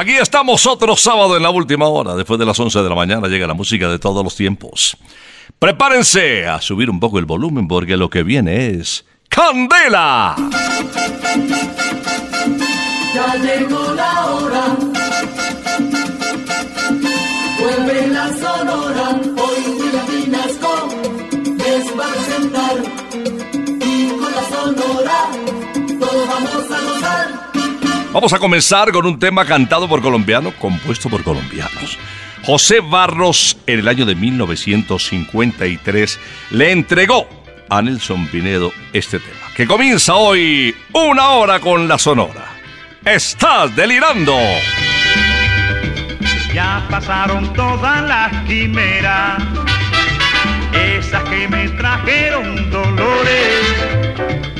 Aquí estamos otro sábado en la última hora. Después de las 11 de la mañana llega la música de todos los tiempos. Prepárense a subir un poco el volumen porque lo que viene es Candela. Ya llegó la hora. Vuelve la sonora. Hoy William Vinasco les va a. Y con la sonora Vamos a comenzar con un tema cantado por colombianos, compuesto por colombianos. José Barros, en el año de 1953, le entregó a Nelson Pinedo este tema, que comienza hoy una hora con la Sonora. ¡Estás delirando! Ya pasaron todas las quimeras, esas que me trajeron dolores.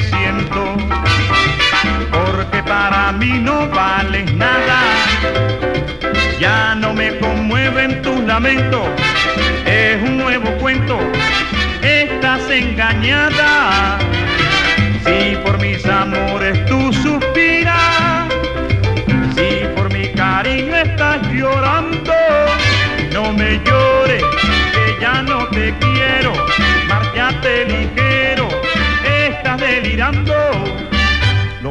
Siento, porque para mí no vales nada. Ya no me conmueven tus lamentos, es un nuevo cuento, estás engañada. Si por mis amores tú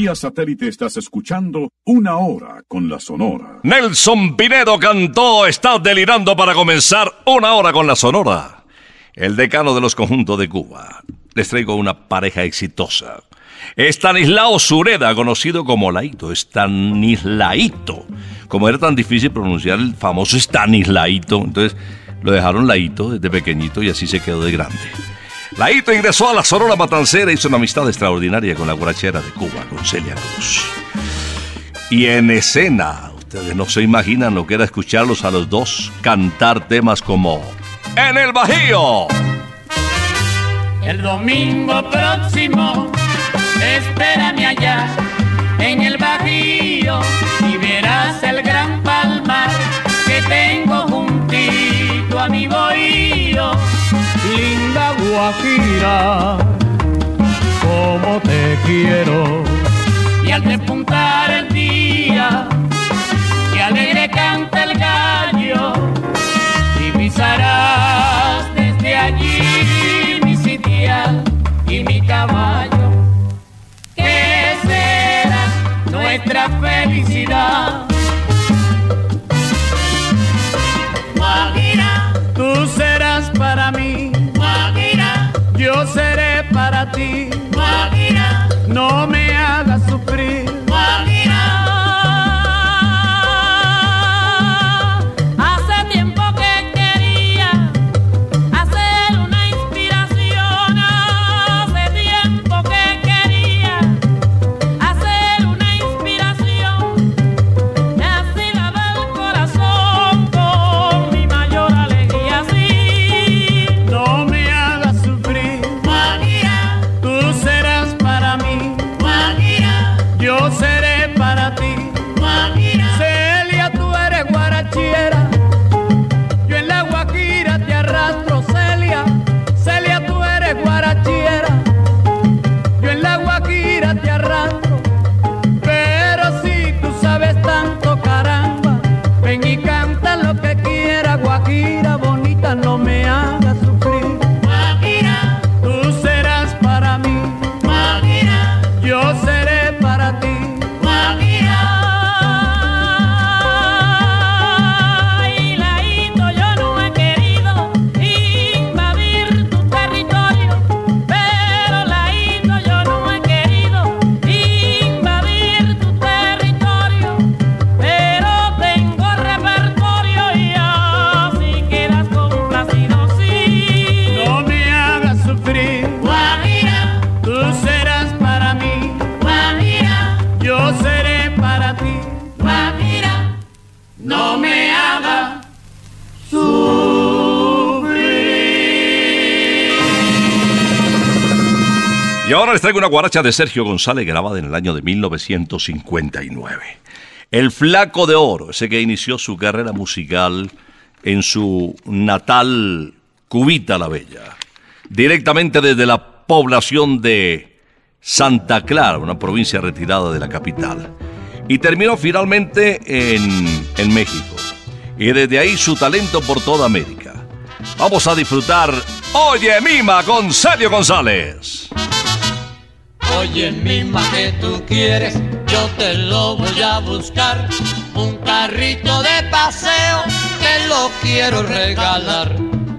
Vía satélite estás escuchando Una Hora con la Sonora. Nelson Pinedo cantó Estás delirando para comenzar una hora con la Sonora. El decano de los conjuntos de Cuba. Les traigo una pareja exitosa. Estanislao Sureda, conocido como Laito. Estanislaito. Como era tan difícil pronunciar el famoso Estanislaito, entonces lo dejaron Laito desde pequeñito y así se quedó de grande. Laito ingresó a la Sonora Matancera y hizo una amistad extraordinaria con la guarachera de Cuba, con Celia Cruz. Y en escena, ustedes no se imaginan lo que era escucharlos a los dos cantar temas como En el Bajío. El domingo próximo, espérame allá en el Bajío Como te quiero. Y al despuntar el día, que alegre canta el gallo, divisarás desde allí mi sitial y mi caballo. ¿Qué será nuestra felicidad? see les traigo una guaracha de Sergio González grabada en el año de 1959. El Flaco de Oro, ese que inició su carrera musical en su natal Cubita la Bella, directamente desde la población de Santa Clara, una provincia retirada de la capital, y terminó finalmente en, en México. Y desde ahí su talento por toda América. Vamos a disfrutar Oye Mima con Sergio González. Oye, mima que tú quieres, yo te lo voy a buscar. Un carrito de paseo, te lo quiero regalar.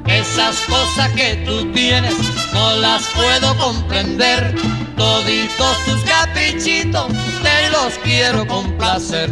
Esas cosas que tú tienes, no las puedo comprender. Toditos tus caprichitos, te los quiero complacer.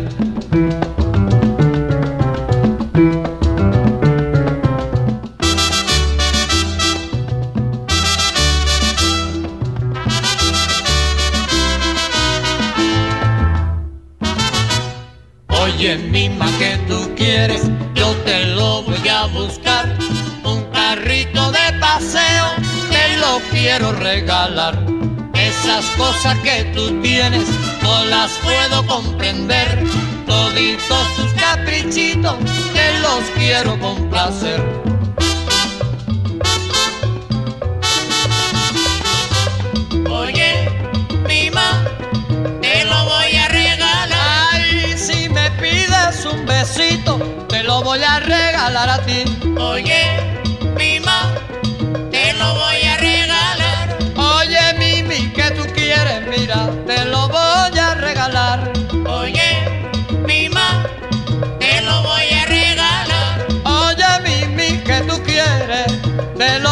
Quiero regalar. Esas cosas que tú tienes, no las puedo comprender. Toditos tus caprichitos, te los quiero complacer. Oye, mima, te lo voy a regalar. Ay, si me pides un besito, te lo voy a regalar a ti. Oye, te lo voy a regalar. Oye, mima, te lo voy a regalar. Oye, Mimi, que tú quieres, te lo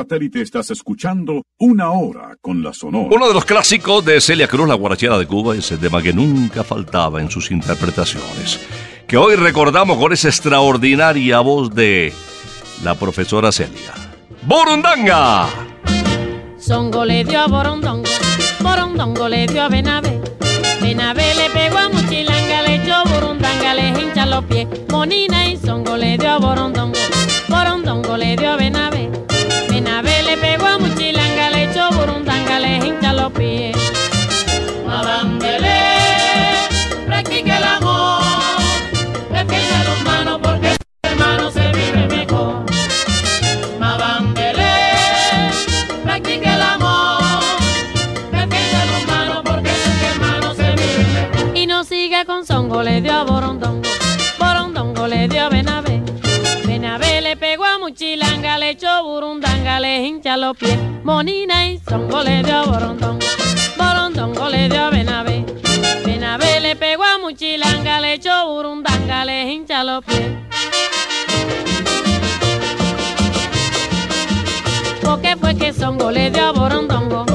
satélite estás escuchando Una Hora con la Sonora. Uno de los clásicos de Celia Cruz, la guarachera de Cuba, es el tema que nunca faltaba en sus interpretaciones, que hoy recordamos con esa extraordinaria voz de la profesora Celia. ¡Borundanga! Songo le dio a Borondongo, Borondongo le dio a Benavé. Benavé le pegó a Muchilanga, le echó Burundanga, le hincha los pies. Monina y Songo le dio a Borondongo, Borondongo le dio a. Benavé Monina y Songo le dio a Borondongo, Borondongo le dio a Benavé. Benavé le pegó a Muchilanga, le echó Burundanga, le hincha los pies. Porque fue que Songo le dio a Borondongo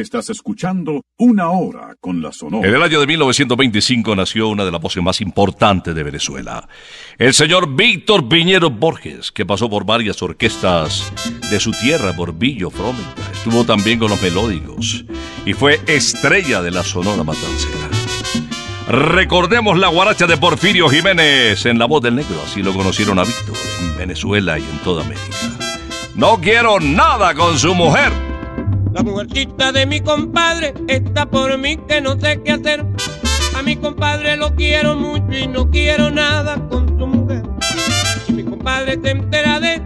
estás escuchando Una Hora con la Sonora. En el año de 1925 nació una de las voces más importantes de Venezuela, el señor Víctor Piñero Borges, que pasó por varias orquestas de su tierra, Borbillo, Frómenta, estuvo también con los melódicos y fue estrella de la Sonora Matancera. Recordemos la guaracha de Porfirio Jiménez en La Voz del Negro, así lo conocieron a Víctor en Venezuela y en toda América. No quiero nada con su mujer. La mujercita de mi compadre está por mí que no sé qué hacer. A mi compadre lo quiero mucho y no quiero nada con su mujer. Si mi compadre se entera de,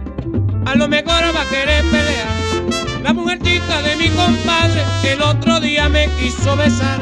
a lo mejor va a querer pelear. La mujercita de mi compadre el otro día me quiso besar.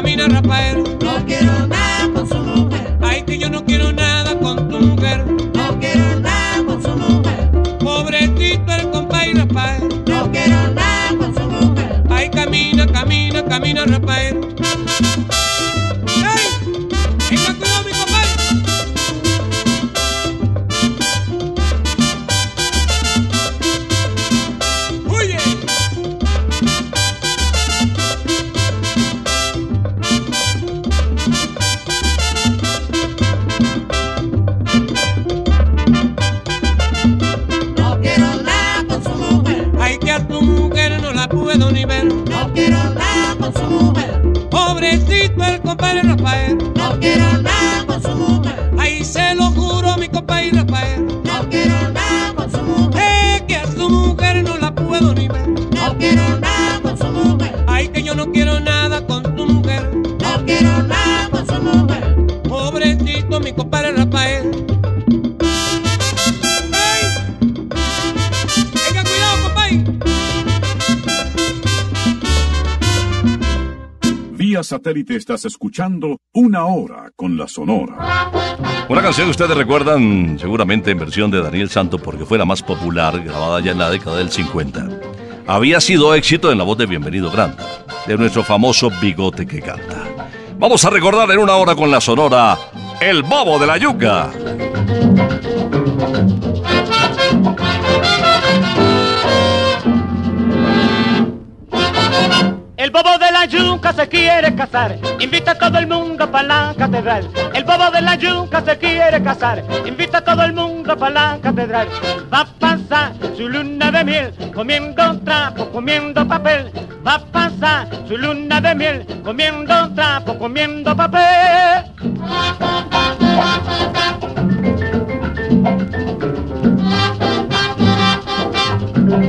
Camina, Rafael. No quiero nada con su mujer. Ay, que yo no quiero nada con tu mujer. No quiero nada con su mujer. Pobrecito el compadre Rafael. No quiero nada con su mujer. Ay, camina, camina, camina, Rafael. Satélite estás escuchando Una Hora con la Sonora. Una canción que ustedes recuerdan seguramente en versión de Daniel Santo porque fue la más popular, grabada ya en la década del 50. Había sido éxito en la voz de Bienvenido Granda, de nuestro famoso bigote que canta. Vamos a recordar en una hora con la sonora El Bobo de la Yuca. El bobo de la yuca se quiere casar, invita a todo el mundo para la catedral. El bobo de la yuca se quiere casar, invita a todo el mundo para la catedral. Va a pasar su luna de miel, comiendo trapo, comiendo papel. Va a pasar su luna de miel, comiendo trapo, comiendo papel.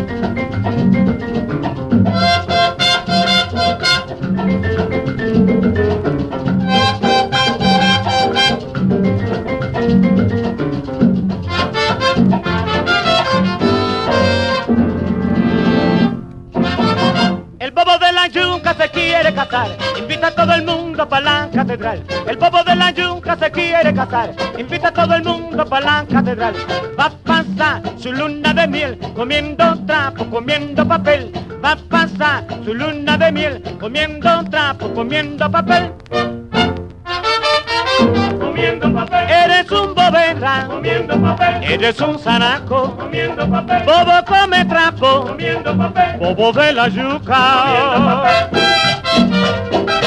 yuca se quiere casar, invita a todo el mundo para la catedral. El bobo de la yuca se quiere casar, invita a todo el mundo para la catedral. Va a pasar su luna de miel, comiendo trapo, comiendo papel. Va a pasar su luna de miel, comiendo trapo, comiendo papel. Comiendo papel, Eres un bobera, comiendo papel, eres un zanaco. comiendo papel, Bobo come trapo, comiendo papel, bobo de la yuca. comiendo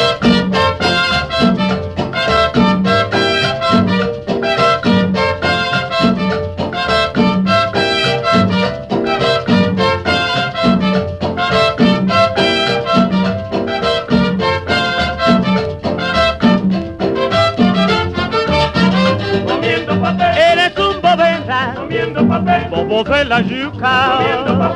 bobo de la comiendo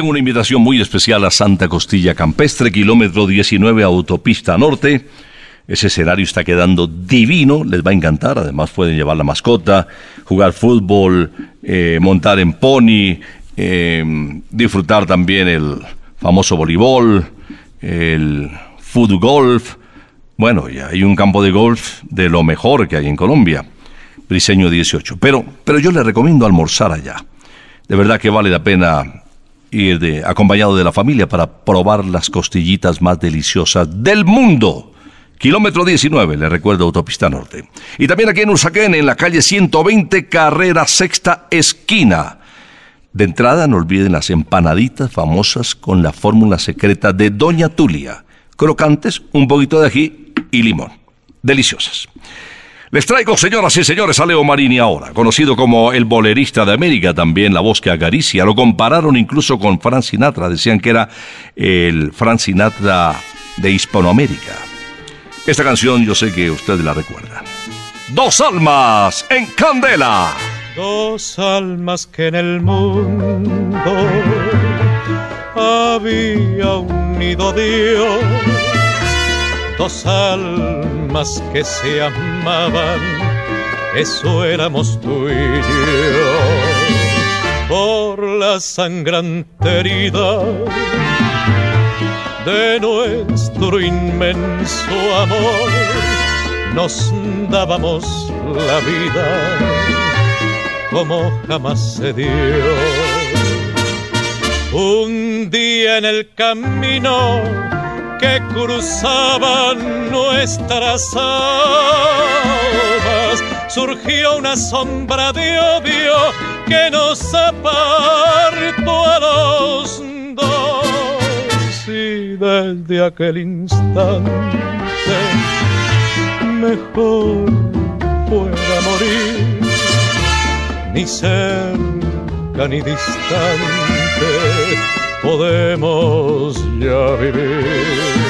tengo una invitación muy especial a Santa Costilla Campestre, kilómetro 19, autopista norte. Ese escenario está quedando divino, les va a encantar. Además, pueden llevar la mascota, jugar fútbol, eh, montar en pony, eh, disfrutar también el famoso voleibol, el foot golf. Bueno, y hay un campo de golf de lo mejor que hay en Colombia, Briseño 18. Pero, pero yo les recomiendo almorzar allá. De verdad que vale la pena ir de- acompañado de la familia para probar las costillitas más deliciosas del mundo. Kilómetro 19, le recuerdo Autopista Norte. Y también aquí en Usaquén, en la calle 120, carrera sexta esquina. De entrada, no olviden las empanaditas famosas con la fórmula secreta de Doña Tulia. Crocantes, un poquito de ají y limón. Deliciosas. Les traigo, señoras y señores, a Leo Marini ahora, conocido como el bolerista de América, también la voz que acaricia. Lo compararon incluso con Frank Sinatra, decían que era el Frank Sinatra de Hispanoamérica. Esta canción yo sé que ustedes la recuerdan. Dos almas en candela. Dos almas que en el mundo había unido Dios, dos almas que se amaban, eso éramos tú y yo. Por la sangrante herida de nuestro inmenso amor, nos dábamos la vida como jamás se dio. Un día en el camino que cruzaban nuestras almas, surgió una sombra de odio que nos apartó a los dos. Y desde aquel instante, mejor fuera morir ni cerca ni distante podemos ya vivir.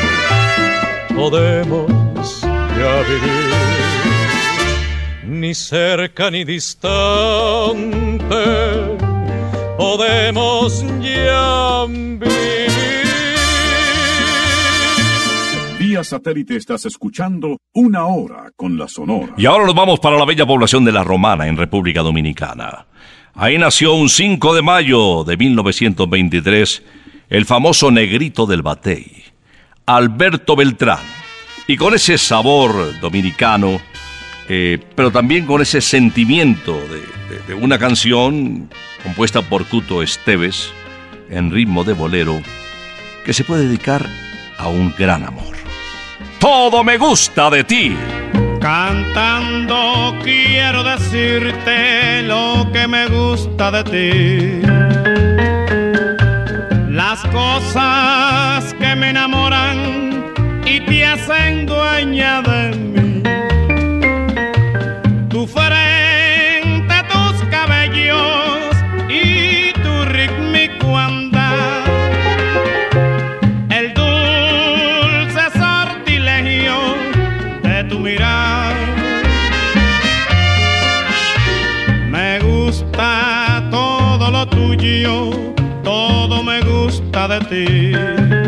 podemos ya vivir, ni cerca ni distante podemos ya vivir. Vía satélite estás escuchando Una Hora con la Sonora. Y ahora nos vamos para la bella población de La Romana, en República Dominicana. Ahí nació un 5 de mayo de 1923 el famoso negrito del batey, Alberto Beltrán. Y con ese sabor dominicano eh, pero también con ese sentimiento de, de- una canción compuesta por Cuto Esteves en ritmo de bolero que se puede dedicar a un gran amor. Todo me gusta de ti. Cantando quiero decirte lo que me gusta de ti. Las cosas me enamoran y te hacen dueña de mí. Tu frente, tus cabellos y tu rítmico andar. El dulce sortilegio de tu mirar. Me gusta todo lo tuyo, todo me gusta de ti.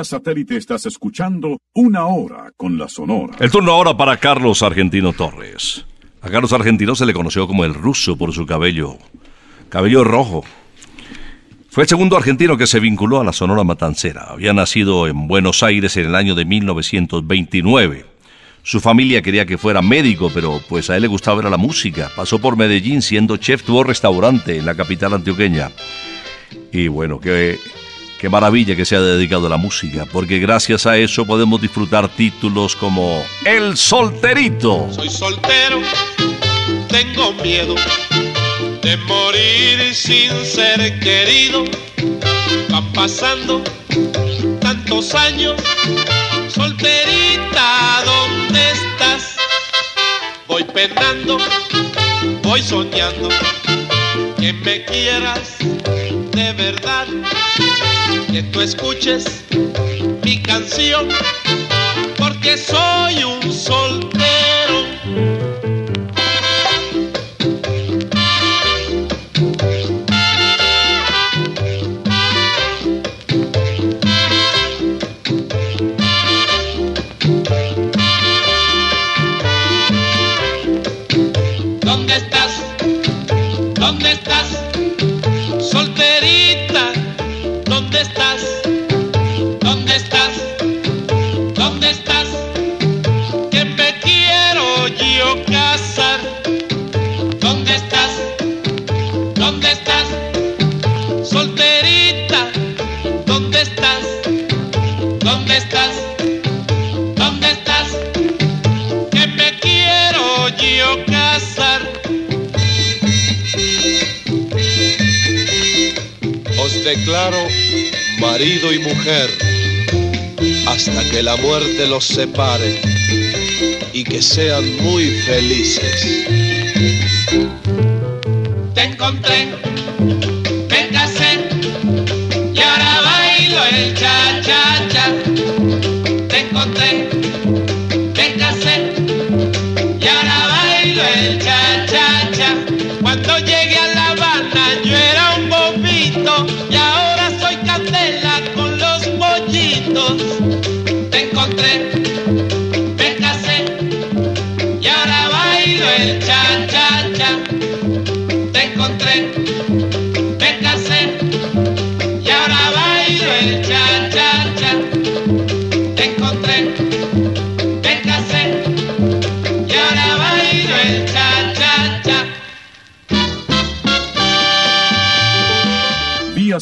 Vía satélite estás escuchando Una Hora con la Sonora. El turno ahora para Carlos Argentino Torres. A Carlos Argentino se le conoció como el ruso por su cabello, cabello rojo. Fue el segundo argentino que se vinculó a la Sonora Matancera. Había nacido en Buenos Aires en el año de 1929. Su familia quería que fuera médico, pero pues a él le gustaba ver la música. Pasó por Medellín siendo chef, tuvo restaurante en la capital antioqueña. Y bueno, qué, qué maravilla que se ha dedicado a la música, porque gracias a eso podemos disfrutar títulos como El Solterito. Soy soltero, tengo miedo de morir sin ser querido. Van pasando tantos años, solterita, ¿dónde estás? Voy penando, voy soñando que me quieras de verdad, que tú escuches mi canción, porque soy un soltero. Que la muerte los separe y que sean muy felices. Te encontré,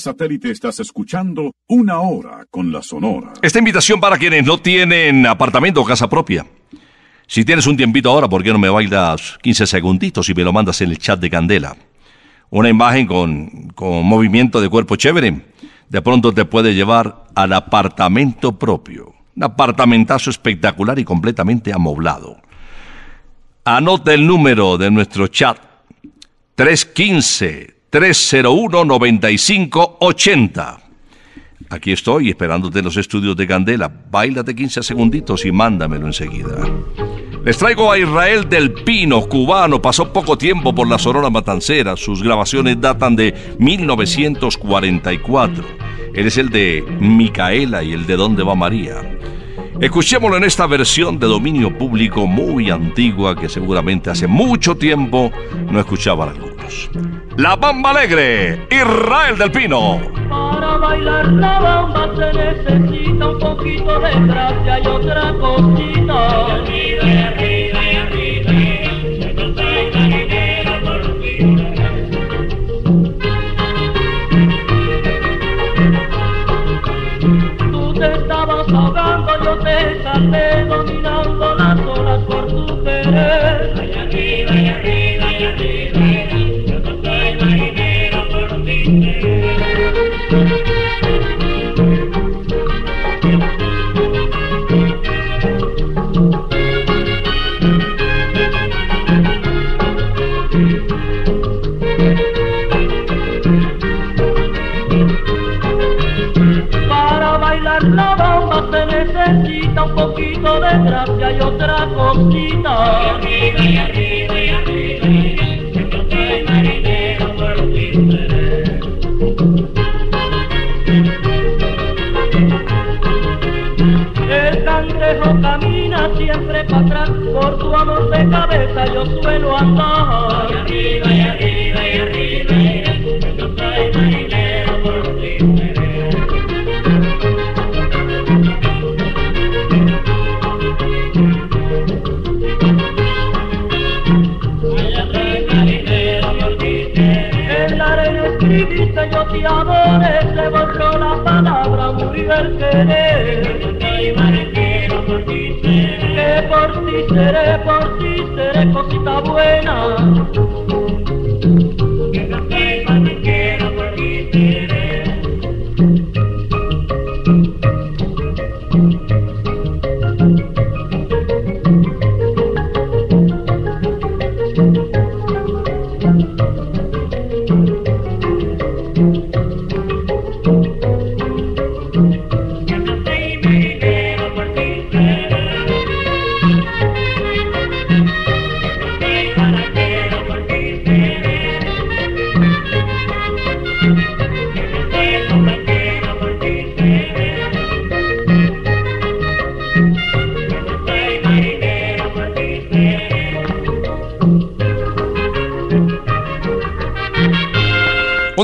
satélite estás escuchando Una Hora con la Sonora. Esta invitación para quienes no tienen apartamento o casa propia. Si tienes un tiempito ahora, ¿por qué no me bailas 15 segunditos y me lo mandas en el chat de Candela? Una imagen con, con movimiento de cuerpo chévere. De pronto te puede llevar al apartamento propio. Un apartamentazo espectacular y completamente amoblado. Anota el número de nuestro chat. 315-301-9580. Aquí estoy esperándote en los estudios de Candela. Báilate 15 segunditos y mándamelo enseguida. Les traigo a Israel del Pino, cubano. Pasó poco tiempo por la Sonora Matancera. Sus grabaciones datan de 1944. Él es el de Micaela y el de ¿Dónde va María? Escuchémoslo en esta versión de dominio público muy antigua que seguramente hace mucho tiempo no escuchaban algunos. La Bamba Alegre, Israel del Pino. Para bailar la bamba se necesita un poquito de gracia y otra cosita. Dominando las olas por tu querer. Y arriba, y arriba,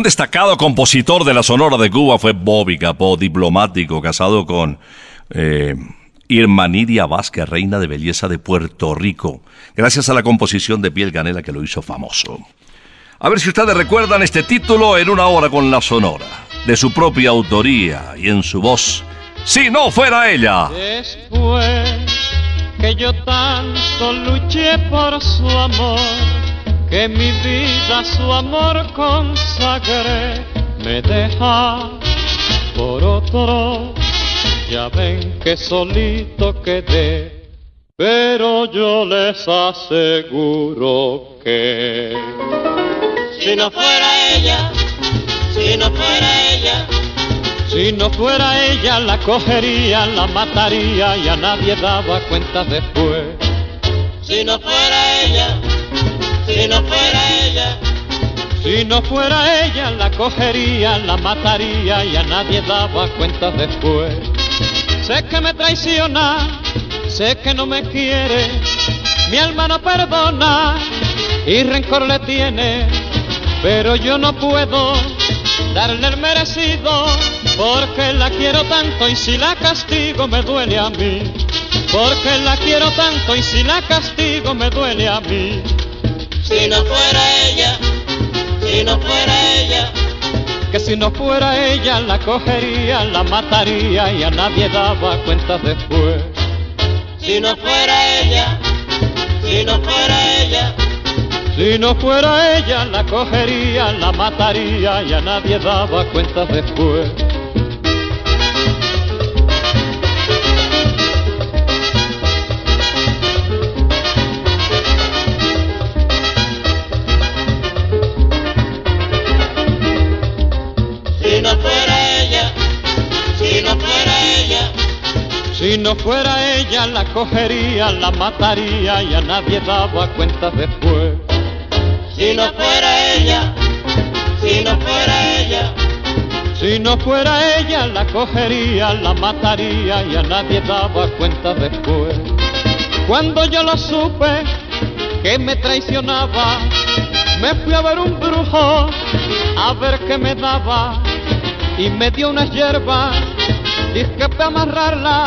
destacado compositor de la Sonora de Cuba fue Bobby Capó, diplomático, casado con eh, Irma Nidia Vázquez, reina de belleza de Puerto Rico, gracias a la composición de Piel Canela que lo hizo famoso. A ver si ustedes recuerdan este título en una hora con la Sonora, de su propia autoría y en su voz, Si no fuera ella. Después que yo tanto luché por su amor, que mi vida a su amor consagré, me deja por otro. Ya ven que solito quedé, pero yo les aseguro que Si no fuera ella, si no fuera ella, si no fuera ella la cogería, la mataría y a nadie daba cuenta después. si no fuera ella, si no fuera ella, Si no fuera ella la cogería, la mataría y a nadie daba cuenta después. Sé que me traiciona, sé que no me quiere, Mi alma no perdona y rencor le tiene, pero yo no puedo darle el merecido porque la quiero tanto y si la castigo me duele a mí. Porque la quiero tanto y si la castigo me duele a mí. Si no fuera ella, si no fuera ella, Que si no fuera ella la cogería, la mataría y a nadie daba cuenta después. si no fuera ella, si no fuera ella, Si no fuera ella la cogería, la mataría y a nadie daba cuenta después. Si no fuera ella la cogería, la mataría y a nadie daba cuenta después. si no fuera ella, si no fuera ella, Si no fuera ella la cogería, la mataría y a nadie daba cuenta después. Cuando yo lo supe que me traicionaba, me fui a ver un brujo a ver qué me daba y me dio unas hierbas, dije para amarrarla,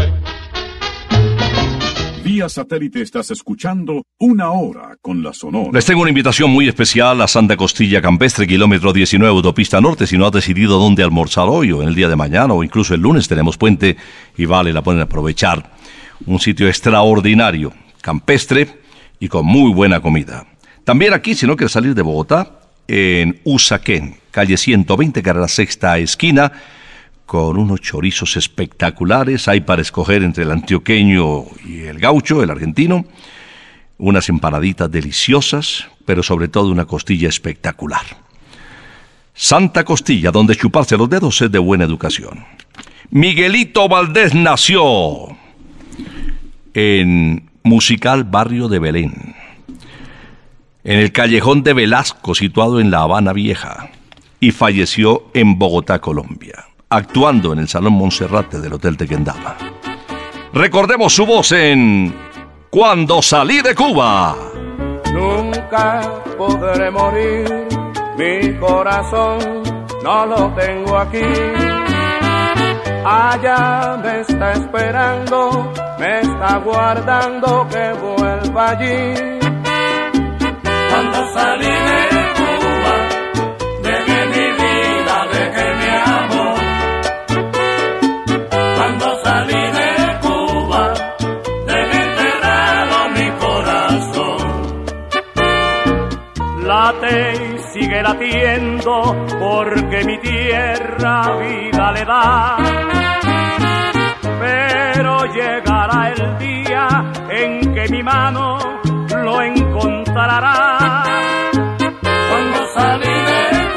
Vía satélite estás escuchando Una Hora con la Sonora. Les tengo una invitación muy especial a Santa Costilla Campestre, kilómetro 19, autopista norte. Si no has decidido dónde almorzar hoy o en el día de mañana o incluso el lunes tenemos puente y vale la pena aprovechar. Un sitio extraordinario, campestre y con muy buena comida. También aquí, si no quieres salir de Bogotá, en Usaquén, calle 120, carrera sexta esquina, con unos chorizos espectaculares. Hay para escoger entre el antioqueño y el gaucho, el argentino. Unas empanaditas deliciosas, pero sobre todo una costilla espectacular. Santa Costilla, donde chuparse los dedos es de buena educación. Miguelito Valdés nació en Musical Barrio de Belén, en el callejón de Velasco, situado en La Habana Vieja, y falleció en Bogotá, Colombia, actuando en el Salón Monserrate del Hotel Tequendama. Recordemos su voz en Cuando salí de Cuba. Nunca podré morir, mi corazón no lo tengo aquí. Allá me está esperando, me está guardando que vuelva allí. Cuando salí de Sigue latiendo porque mi tierra vida le da. Pero llegará el día en que mi mano lo encontrará. Cuando salí de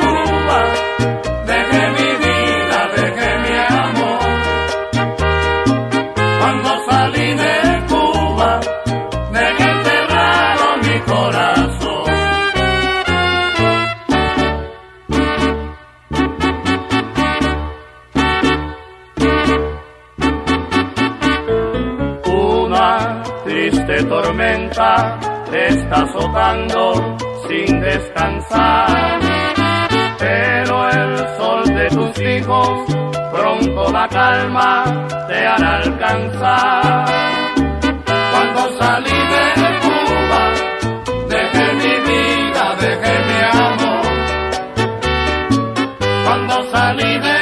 te está azotando sin descansar. Pero el sol de tus hijos pronto la calma te hará alcanzar. Cuando salí de Cuba, dejé mi vida, dejé mi amor. Cuando salí de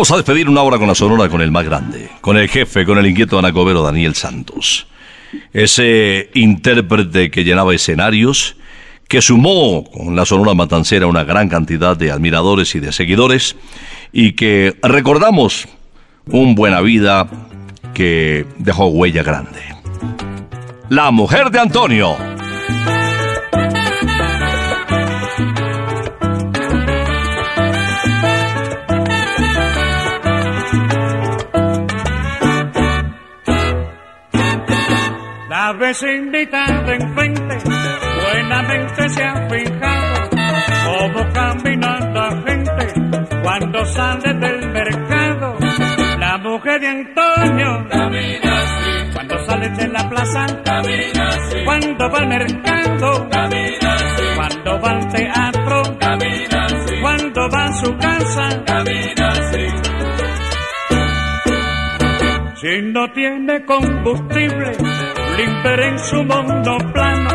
Vamos a despedir una hora con la sonora con el más grande, con el jefe, con el inquieto anacobero Daniel Santos. Ese intérprete que llenaba escenarios, que sumó con la sonora matancera una gran cantidad de admiradores y de seguidores, y que recordamos un buena vida que dejó huella grande. La mujer de Antonio. La vecinita de enfrente buenamente se ha fijado cómo camina la gente cuando sale del mercado. La mujer de Antonio camina así. Cuando sale de la plaza camina así. Cuando va al mercado camina así. Cuando va al teatro camina así. Cuando va a su casa camina así. Si no tiene combustible, limper en su mundo plano,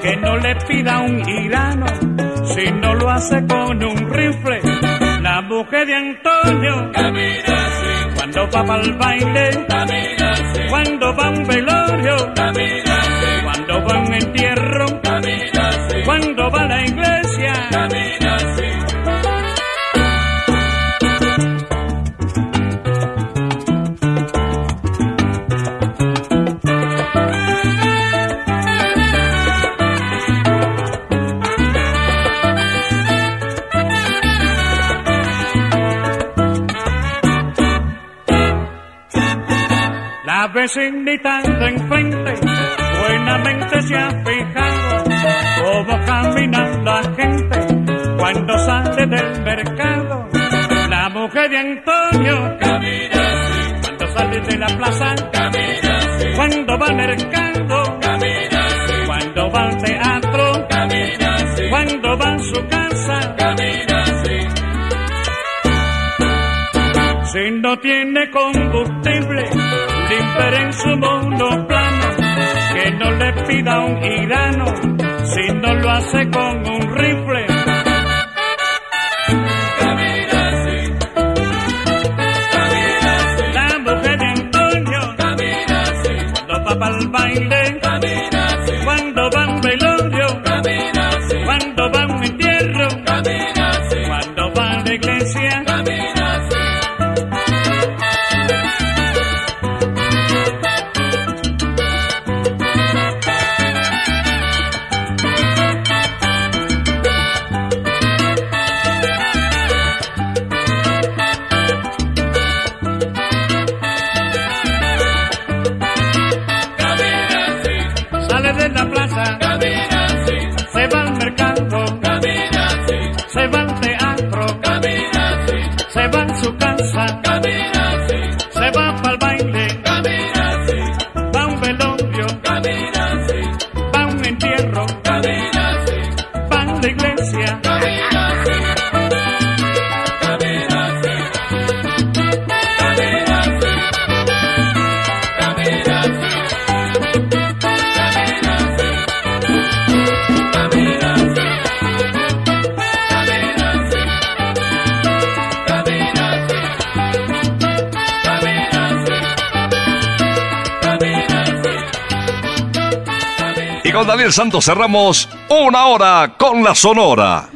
que no le pida un irano, si no lo hace con un rifle. La mujer de Antonio camina así. Cuando va para el baile, camina así. Cuando va a un velorio, camina así. Cuando va a un entierro, camina así. Cuando va a la iglesia, Vecinita de enfrente buenamente se ha fijado cómo camina la gente cuando sale del mercado. La mujer de Antonio camina así. Cuando sale de la plaza camina así. Cuando va al mercado camina así. Cuando va al teatro camina así. Cuando va a su casa camina así. Si no tiene combustible, limper en su mundo plano, que no le pida un irano, si no lo hace con un rifle. La mujer de Antonio camina así. Cuando va Santos cerramos una hora con la Sonora.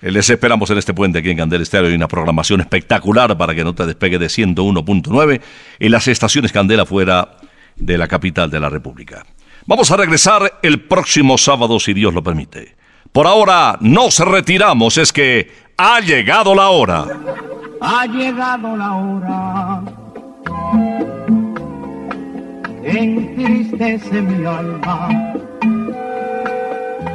Les esperamos en este puente aquí en Candel Estéreo y una programación espectacular para que no te despegue de 101.9 y las estaciones Candela fuera de la capital de la República. Vamos a regresar el próximo sábado si Dios lo permite. Por ahora nos retiramos, es que ha llegado la hora. Ha llegado la hora. Entristece mi alma.